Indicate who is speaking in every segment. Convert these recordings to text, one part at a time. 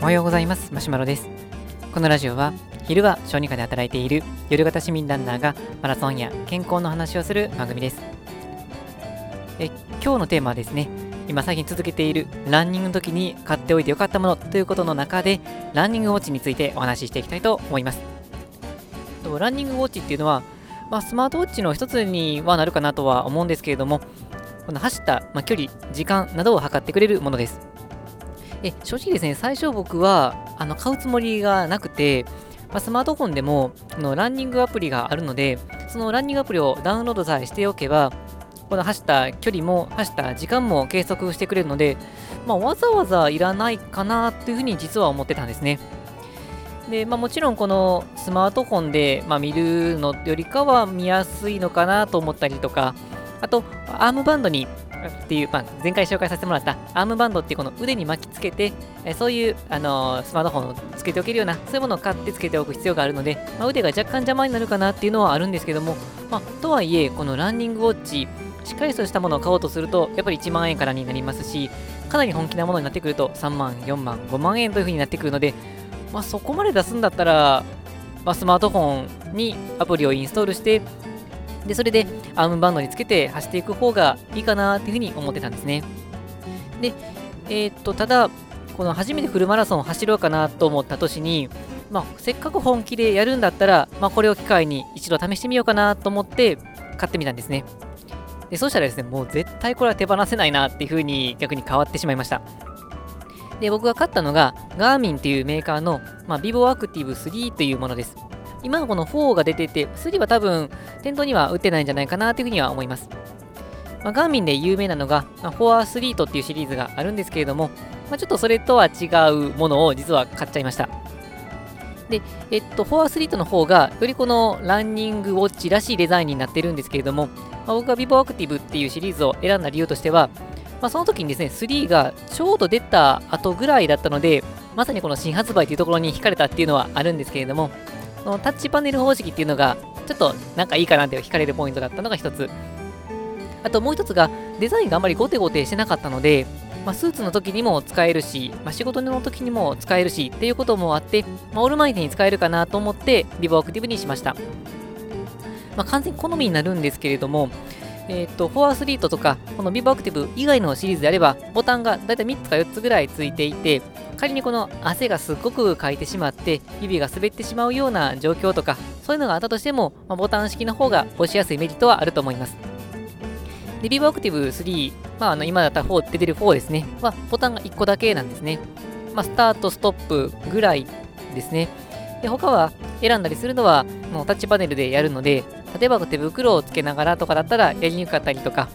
Speaker 1: おはようございます。マシュマロです。このラジオは昼は小児科で働いている夜型市民ランナーがマラソンや健康の話をする番組です。え今日のテーマはですね今最近続けているランニングの時に買っておいてよかったものということの中でランニングウォッチについてお話ししていきたいと思います。ランニングウォッチっていうのは、まあ、スマートウォッチの一つにはなるかなとは思うんですけれどもこの走った、まあ、距離、時間などを測ってくれるものですえ正直ですね、最初僕はあの買うつもりがなくて、まあ、スマートフォンでものランニングアプリがあるので、そのランニングアプリをダウンロードさえしておけば、この走った距離も走った時間も計測してくれるので、まあ、わざわざいらないかなというふうに実は思ってたんですね。で、まあ、もちろんこのスマートフォンで、まあ、見るのよりかは見やすいのかなと思ったりとか、あと、アームバンドにっていう、まあ、前回紹介させてもらったアームバンドっていうこの腕に巻きつけて、えそういう、あのー、スマートフォンをつけておけるような、そういうものを買ってつけておく必要があるので、まあ、腕が若干邪魔になるかなっていうのはあるんですけども、まあ、とはいえ、このランニングウォッチ、しっかりとしたものを買おうとすると、やっぱり1万円からになりますし、かなり本気なものになってくると、3万、4万、5万円という風になってくるので、まあ、そこまで出すんだったら、まあ、スマートフォンにアプリをインストールして、で、それでアームバンドにつけて走っていく方がいいかなっていうふうに思ってたんですね。で、えー、っと、ただ、この初めてフルマラソンを走ろうかなと思った年に、まあ、せっかく本気でやるんだったら、まあ、これを機会に一度試してみようかなと思って買ってみたんですね。で、そうしたらですね、もう絶対これは手放せないなっていうふうに逆に変わってしまいました。で、僕が買ったのが、ガーミンっていうメーカーの、まあ、ビボアクティブ3というものです。今のこの4が出てて、3は多分店頭には売ってないんじゃないかなというふうには思います。まあ、ガーミンで有名なのが、まあ、フォアスリートっていうシリーズがあるんですけれども、まあ、ちょっとそれとは違うものを実は買っちゃいました。で、えっと、フォアスリートの方が、よりこのランニングウォッチらしいデザインになってるんですけれども、まあ、僕がビボアクティブっていうシリーズを選んだ理由としては、まあ、その時にですね、3がちょうど出た後ぐらいだったので、まさにこの新発売というところに惹かれたっていうのはあるんですけれども、のタッチパネル方式っていうのが、ちょっとなんかいいかなって惹かれるポイントだったのが一つ。あともう一つが、デザインがあんまりゴテゴテしてなかったので、まあ、スーツの時にも使えるし、まあ、仕事の時にも使えるしっていうこともあって、まあ、オールマイティに使えるかなと思って、ビボアクティブにしました。まあ、完全に好みになるんですけれども、えっ、と、フォアスリートとか、このビボアクティブ以外のシリーズであれば、ボタンがだいたい3つか4つぐらいついていて、仮にこの汗がすっごくかいてしまって指が滑ってしまうような状況とかそういうのがあったとしても、まあ、ボタン式の方が押しやすいメリットはあると思います。でビブアクティブ3、まあ、あの今だったら4出てる4ですね。はボタンが1個だけなんですね、まあ、スタートストップぐらいですね。で他は選んだりするのはもうタッチパネルでやるので例えば手袋をつけながらとかだったらやりにくかったりとか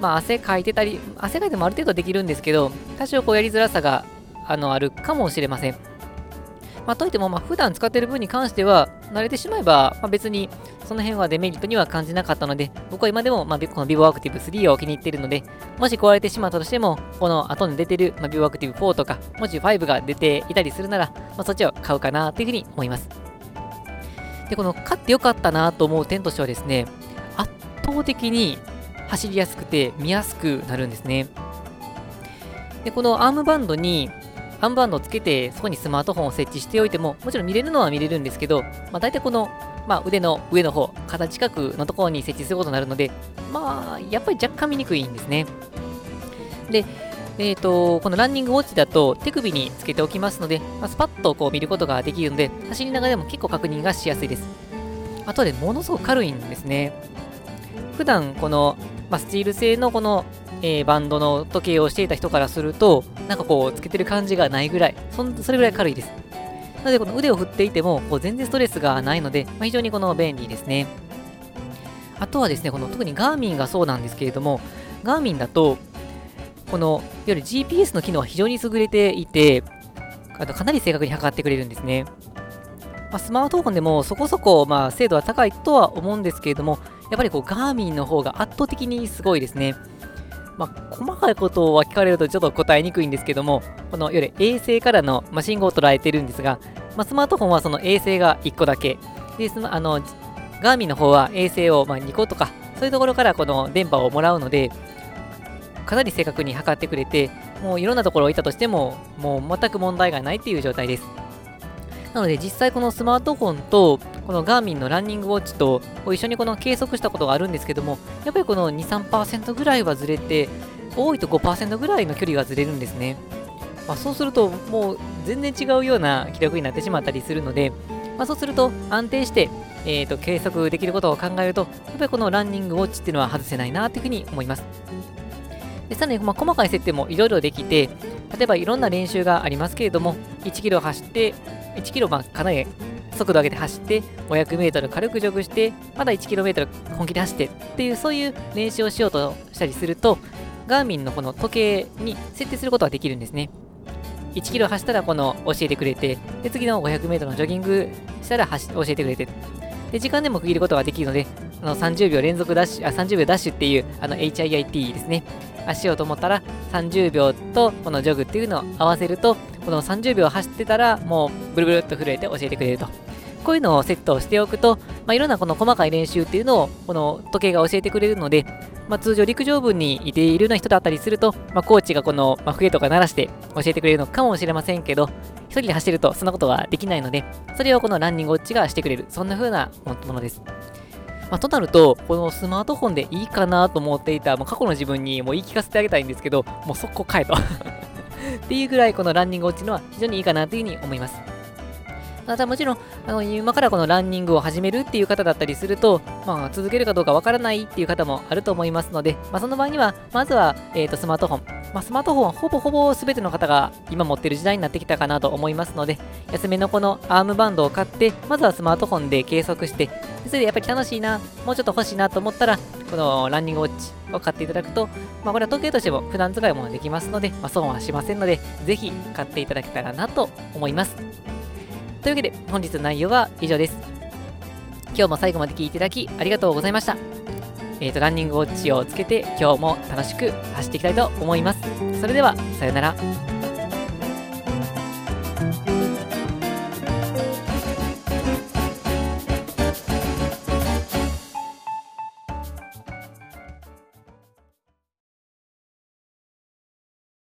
Speaker 1: まあ汗かいてたり汗かいてもある程度できるんですけど多少こうやりづらさがあのあるかもしれません。まあ、といっても、まあ、普段使ってる分に関しては、慣れてしまえば、まあ、別にその辺はデメリットには感じなかったので、僕は今でも、まあ、この vivo Active 3を気に入っているので、もし壊れてしまったとしても、この後に出てる、まあ、vivo Active 4とか、もし5が出ていたりするなら、まあ、そっちを買うかなというふうに思います。で、この買ってよかったなと思う点としてはですね、圧倒的に走りやすくて見やすくなるんですね。で、このアームバンドに、アームバンドをつけて、そこにスマートフォンを設置しておいても、もちろん見れるのは見れるんですけど、まあ、大体この、まあ、腕の上の方、肩近くのところに設置することになるので、まあ、やっぱり若干見にくいんですね。で、えーと、このランニングウォッチだと手首につけておきますので、まあ、スパッとこう見ることができるので、走りながらでも結構確認がしやすいです。あとでものすごく軽いんですね。普段この、まあ、スチール製のこのえー、バンドの時計をしていた人からすると、なんかこう、つけてる感じがないぐらい、そそれぐらい軽いです。なので、この腕を振っていても、こう全然ストレスがないので、まあ、非常にこの便利ですね。あとはですね、この特にガーミンがそうなんですけれども、ガーミンだと、この、いわゆる GPS の機能は非常に優れていて、あとかなり正確に測ってくれるんですね。まあ、スマートフォンでもそこそこ、まあ、精度は高いとは思うんですけれども、やっぱりこうガーミンの方が圧倒的にすごいですね。まあ、細かいことは聞かれるとちょっと答えにくいんですけども、このいわゆる衛星からの、まあ、信号を捉えてるんですが、まあ、スマートフォンはその衛星が1個だけ、でそのあのガーミンの方は衛星をま2個とか、そういうところからこの電波をもらうので、かなり正確に測ってくれて、もういろんなところを置いたとしても、もう全く問題がないっていう状態です。なので実際このスマートフォンとこのガーミンのランニングウォッチと一緒にこの計測したことがあるんですけどもやっぱりこの2、3%ぐらいはずれて多いと5%ぐらいの距離がずれるんですね。まあ、そうするともう全然違うような記録になってしまったりするので、まあ、そうすると安定して、えーと、計測できることを考えるとやっぱりこのランニングウォッチっていうのは外せないなというふうに思います。でさらに、ま、細かい設定もいろいろできて例えばいろんな練習がありますけれども1キロ走って1キロまあかなり速度上げて走って500メートル軽くジョグしてまだ1キロメートル本気で走ってっていうそういう練習をしようとしたりするとガーミンのこの時計に設定することができるんですね。1キロ走ったらこの教えてくれて、で次の500メートルのジョギングしたら教えてくれて、で時間でも区切ることができるので、あの30秒連続ダッシュ、あ30秒ダッシュっていうあの HIIT ですね。しようと思ったら30秒とこのジョグっていうのを合わせると、この30秒走ってたらもうブルブルっと震えて教えてくれると。こういうのをセットしておくと、まあ、いろんなこの細かい練習っていうのをこの時計が教えてくれるので、まあ、通常陸上部にいているような人だったりすると、まあ、コーチがこの、笛とか鳴らして教えてくれるのかもしれませんけど、一人で走るとそんなことはできないので、それをこのランニングウォッチがしてくれる、そんな風なものです。まあ、となると、このスマートフォンでいいかなと思っていた、もう過去の自分にもう言い聞かせてあげたいんですけど、もう速攻変えとっていうぐらい、このランニングウォッチのは非常にいいかなというふうに思います。またもちろん、あの今からこのランニングを始めるっていう方だったりすると、まあ、続けるかどうかわからないっていう方もあると思いますので、まあ、その場合には、まずは、えーと、スマートフォン、まあ、スマートフォンはほぼほぼ全ての方が今持ってる時代になってきたかなと思いますので、安めのこのアームバンドを買って、まずはスマートフォンで計測して、それでやっぱり楽しいな、もうちょっと欲しいなと思ったら、このランニングウォッチを買っていただくと、まあ、これは時計としても普段使いもできますので、まあ、損はしませんので、ぜひ買っていただけたらなと思います。というわけで本日の内容は以上です。今日も最後まで聞いていただきありがとうございました。え、ー、と、ランニングウォッチをつけて今日も楽しく走っていきたいと思います。それでは、さようなら。